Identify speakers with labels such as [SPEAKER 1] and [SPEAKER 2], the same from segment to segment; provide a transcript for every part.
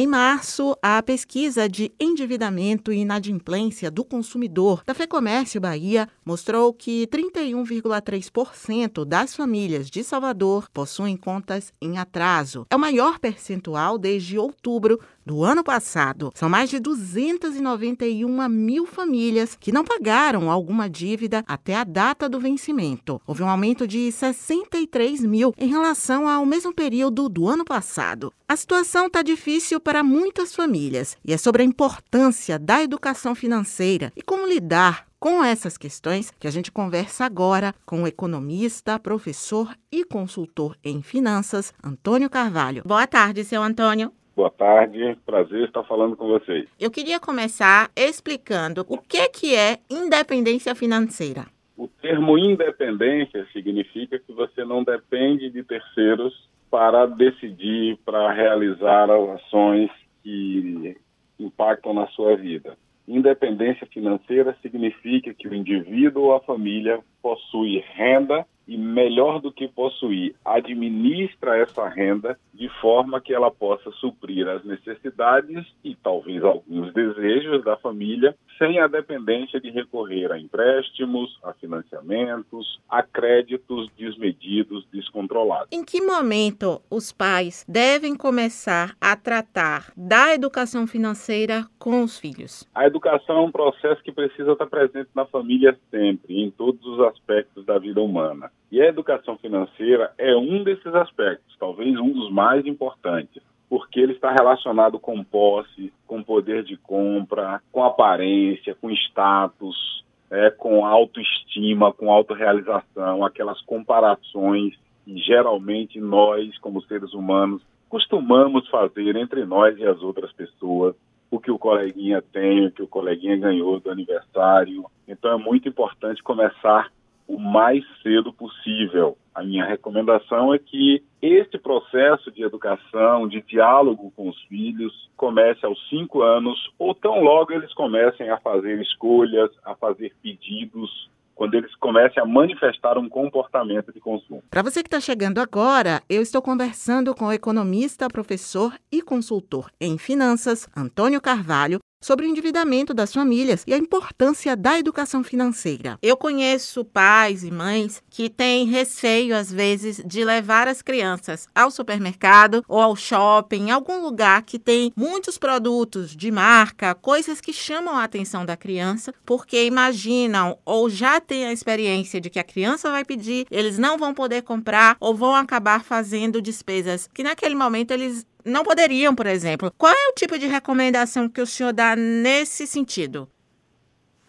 [SPEAKER 1] Em março, a pesquisa de endividamento e inadimplência do consumidor da FEComércio Bahia mostrou que 31,3% das famílias de Salvador possuem contas em atraso. É o maior percentual desde outubro do ano passado. São mais de 291 mil famílias que não pagaram alguma dívida até a data do vencimento. Houve um aumento de 63 mil em relação ao mesmo período do ano passado. A situação está difícil para muitas famílias e é sobre a importância da educação financeira e como lidar com essas questões que a gente conversa agora com o economista, professor e consultor em finanças, Antônio Carvalho. Boa tarde, seu Antônio.
[SPEAKER 2] Boa tarde, prazer estar falando com vocês.
[SPEAKER 1] Eu queria começar explicando o que, que é independência financeira.
[SPEAKER 2] O termo independência significa que você não depende de terceiros para decidir, para realizar ações que impactam na sua vida. Independência financeira significa que o indivíduo ou a família possui renda e, melhor do que possuir, administra essa renda de forma que ela possa suprir as necessidades e talvez alguns desejos da família, sem a dependência de recorrer a empréstimos, a financiamentos, a créditos desmedidos, descontrolados.
[SPEAKER 1] Em que momento os pais devem começar a tratar da educação financeira com os filhos?
[SPEAKER 2] A educação é um processo que precisa estar presente na família sempre, em todos os aspectos da vida humana. E a educação financeira é um desses aspectos, talvez um dos mais importantes, porque ele está relacionado com posse, com poder de compra, com aparência, com status, é, com autoestima, com autorrealização, aquelas comparações que geralmente nós, como seres humanos, costumamos fazer entre nós e as outras pessoas o que o coleguinha tem, o que o coleguinha ganhou do aniversário. Então é muito importante começar o mais cedo possível. A minha recomendação é que este processo de educação, de diálogo com os filhos, comece aos cinco anos, ou tão logo eles comecem a fazer escolhas, a fazer pedidos, quando eles comecem a manifestar um comportamento de consumo.
[SPEAKER 1] Para você que está chegando agora, eu estou conversando com o economista, professor e consultor em finanças, Antônio Carvalho, sobre o endividamento das famílias e a importância da educação financeira. Eu conheço pais e mães que têm receio, às vezes, de levar as crianças ao supermercado ou ao shopping, algum lugar que tem muitos produtos de marca, coisas que chamam a atenção da criança, porque imaginam ou já têm a experiência de que a criança vai pedir, eles não vão poder comprar ou vão acabar fazendo despesas que naquele momento eles não poderiam, por exemplo. Qual é o tipo de recomendação que o senhor dá nesse sentido?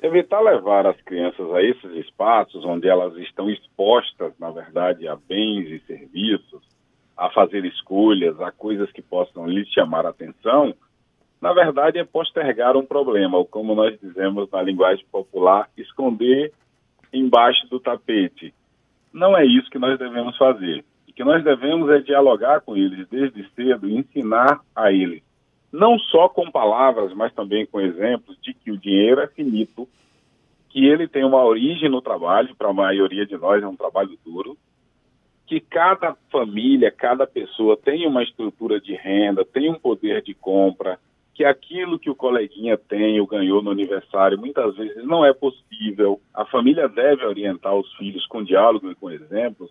[SPEAKER 2] Evitar levar as crianças a esses espaços onde elas estão expostas, na verdade, a bens e serviços, a fazer escolhas, a coisas que possam lhes chamar a atenção, na verdade é postergar um problema, ou como nós dizemos na linguagem popular, esconder embaixo do tapete. Não é isso que nós devemos fazer que nós devemos é dialogar com eles desde cedo ensinar a eles, não só com palavras, mas também com exemplos de que o dinheiro é finito, que ele tem uma origem no trabalho, para a maioria de nós é um trabalho duro, que cada família, cada pessoa tem uma estrutura de renda, tem um poder de compra, que aquilo que o coleguinha tem ou ganhou no aniversário muitas vezes não é possível. A família deve orientar os filhos com diálogo e com exemplos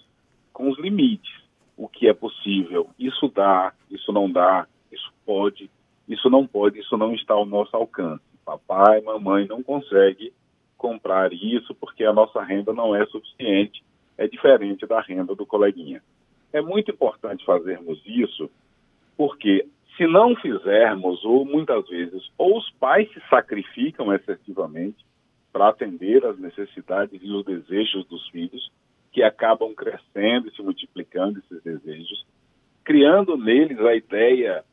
[SPEAKER 2] com os limites, o que é possível. Isso dá, isso não dá, isso pode, isso não pode, isso não está ao nosso alcance. Papai, mamãe não consegue comprar isso porque a nossa renda não é suficiente, é diferente da renda do coleguinha. É muito importante fazermos isso porque se não fizermos, ou muitas vezes, ou os pais se sacrificam excessivamente para atender às necessidades e os desejos dos filhos, que acabam crescendo e se multiplicando esses desejos, criando neles a ideia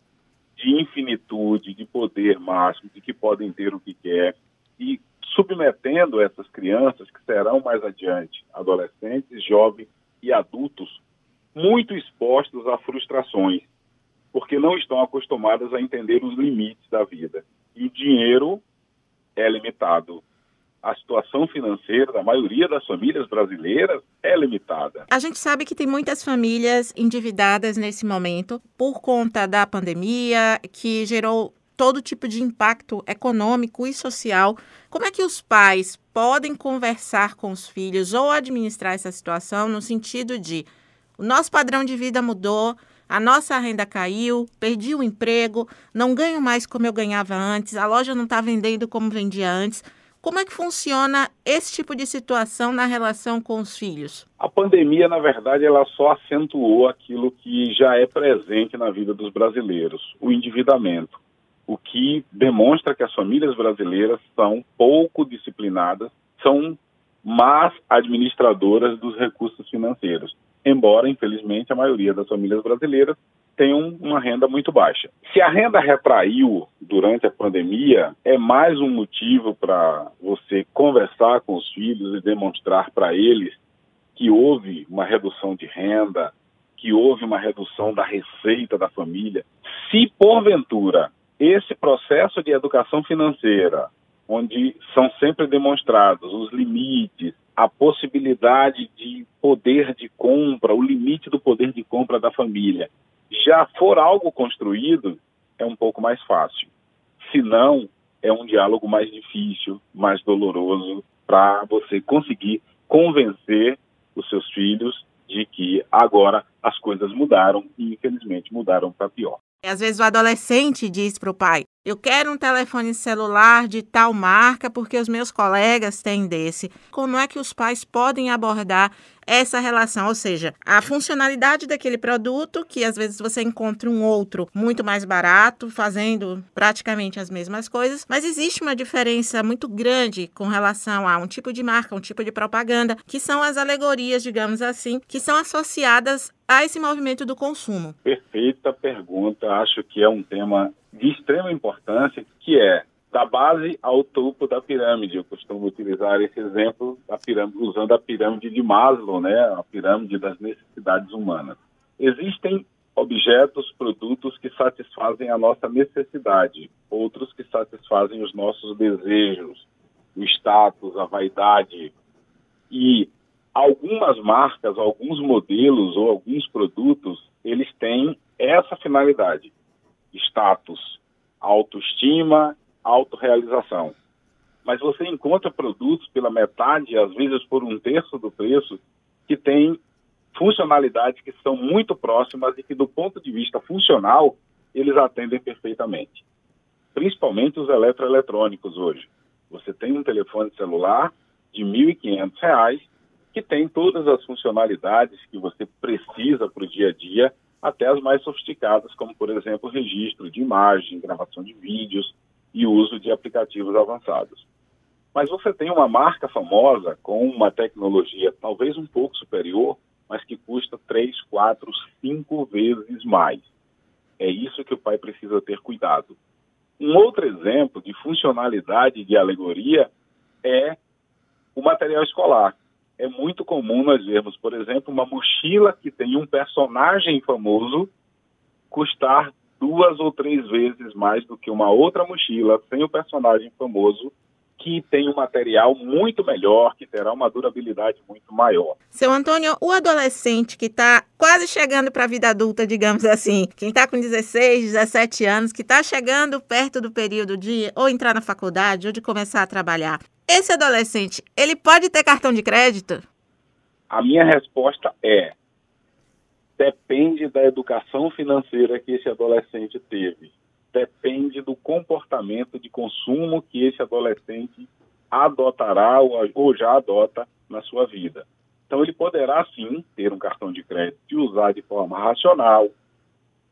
[SPEAKER 2] de infinitude, de poder máximo, de que podem ter o que quer e submetendo essas crianças que serão mais adiante adolescentes, jovens e adultos muito expostos a frustrações, porque não estão acostumadas a entender os limites da vida. E o dinheiro é limitado a situação financeira da maioria das famílias brasileiras é limitada.
[SPEAKER 1] A gente sabe que tem muitas famílias endividadas nesse momento por conta da pandemia, que gerou todo tipo de impacto econômico e social. Como é que os pais podem conversar com os filhos ou administrar essa situação no sentido de o nosso padrão de vida mudou, a nossa renda caiu, perdi o emprego, não ganho mais como eu ganhava antes, a loja não está vendendo como vendia antes. Como é que funciona esse tipo de situação na relação com os filhos?
[SPEAKER 2] A pandemia, na verdade, ela só acentuou aquilo que já é presente na vida dos brasileiros, o endividamento. O que demonstra que as famílias brasileiras são pouco disciplinadas, são más administradoras dos recursos financeiros. Embora, infelizmente, a maioria das famílias brasileiras tenham uma renda muito baixa. Se a renda retraiu durante a pandemia, é mais um motivo para você conversar com os filhos e demonstrar para eles que houve uma redução de renda, que houve uma redução da receita da família. Se porventura esse processo de educação financeira, onde são sempre demonstrados os limites, a possibilidade de poder de compra, o limite do poder de compra da família, já for algo construído, é um pouco mais fácil. Se não, é um diálogo mais difícil, mais doloroso, para você conseguir convencer os seus filhos de que agora as coisas mudaram e, infelizmente, mudaram para pior.
[SPEAKER 1] Às vezes o adolescente diz para o pai: Eu quero um telefone celular de tal marca porque os meus colegas têm desse. Como é que os pais podem abordar essa relação? Ou seja, a funcionalidade daquele produto, que às vezes você encontra um outro muito mais barato, fazendo praticamente as mesmas coisas, mas existe uma diferença muito grande com relação a um tipo de marca, um tipo de propaganda, que são as alegorias, digamos assim, que são associadas a esse movimento do consumo?
[SPEAKER 2] Perfeita pergunta. Acho que é um tema de extrema importância, que é da base ao topo da pirâmide. Eu costumo utilizar esse exemplo pirâmide, usando a pirâmide de Maslow, né? a pirâmide das necessidades humanas. Existem objetos, produtos que satisfazem a nossa necessidade, outros que satisfazem os nossos desejos, o status, a vaidade. E algumas marcas, alguns modelos ou alguns produtos, eles têm essa finalidade: status, autoestima, autorrealização. Mas você encontra produtos pela metade, às vezes por um terço do preço, que têm funcionalidades que são muito próximas e que, do ponto de vista funcional, eles atendem perfeitamente. Principalmente os eletroeletrônicos hoje. Você tem um telefone celular de R$ 1.500 que tem todas as funcionalidades que você precisa para o dia a dia, até as mais sofisticadas, como, por exemplo, registro de imagem, gravação de vídeos e uso de aplicativos avançados. Mas você tem uma marca famosa com uma tecnologia talvez um pouco superior, mas que custa três, quatro, cinco vezes mais. É isso que o pai precisa ter cuidado. Um outro exemplo de funcionalidade de alegoria é o material escolar é muito comum nós vermos, por exemplo, uma mochila que tem um personagem famoso custar duas ou três vezes mais do que uma outra mochila sem o personagem famoso que tem um material muito melhor, que terá uma durabilidade muito maior.
[SPEAKER 1] Seu Antônio, o adolescente que está quase chegando para a vida adulta, digamos assim, quem está com 16, 17 anos, que está chegando perto do período de ou entrar na faculdade ou de começar a trabalhar, esse adolescente, ele pode ter cartão de crédito?
[SPEAKER 2] A minha resposta é: depende da educação financeira que esse adolescente teve. Depende do comportamento de consumo que esse adolescente adotará ou já adota na sua vida. Então, ele poderá sim ter um cartão de crédito e usar de forma racional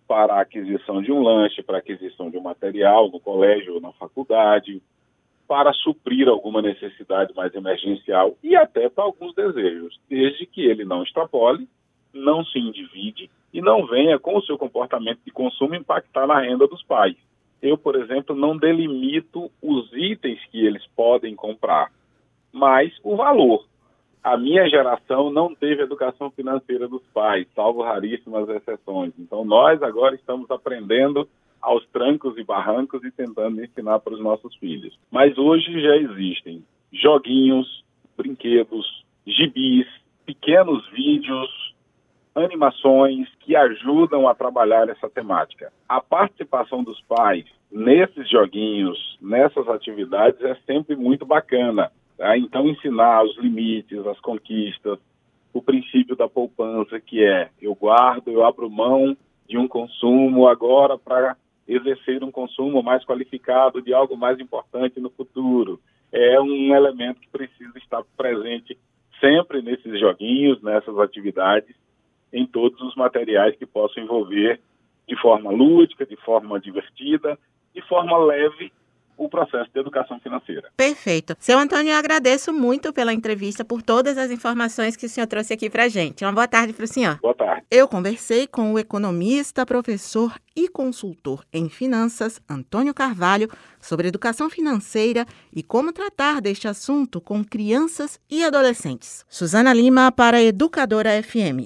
[SPEAKER 2] para a aquisição de um lanche, para a aquisição de um material no colégio ou na faculdade, para suprir alguma necessidade mais emergencial e até para alguns desejos, desde que ele não extrapole, não se endivide e não venha com o seu comportamento de consumo impactar na renda dos pais. Eu, por exemplo, não delimito os itens que eles podem comprar, mas o valor. A minha geração não teve educação financeira dos pais, salvo raríssimas exceções. Então, nós agora estamos aprendendo aos trancos e barrancos e tentando ensinar para os nossos filhos. Mas hoje já existem joguinhos, brinquedos, gibis, pequenos vídeos, animações que ajudam a trabalhar essa temática. A participação dos pais nesses joguinhos, nessas atividades é sempre muito bacana. Tá? Então, ensinar os limites, as conquistas, o princípio da poupança, que é eu guardo, eu abro mão de um consumo agora para exercer um consumo mais qualificado de algo mais importante no futuro. É um elemento que precisa estar presente sempre nesses joguinhos, nessas atividades, em todos os materiais que possam envolver de forma lúdica, de forma divertida, de forma leve o processo de educação financeira.
[SPEAKER 1] Perfeito. Seu Antônio, eu agradeço muito pela entrevista, por todas as informações que o senhor trouxe aqui para gente. Uma boa tarde para o senhor.
[SPEAKER 2] Boa tarde.
[SPEAKER 1] Eu conversei com o economista, professor e consultor em finanças, Antônio Carvalho, sobre educação financeira e como tratar deste assunto com crianças e adolescentes. Suzana Lima para Educadora FM.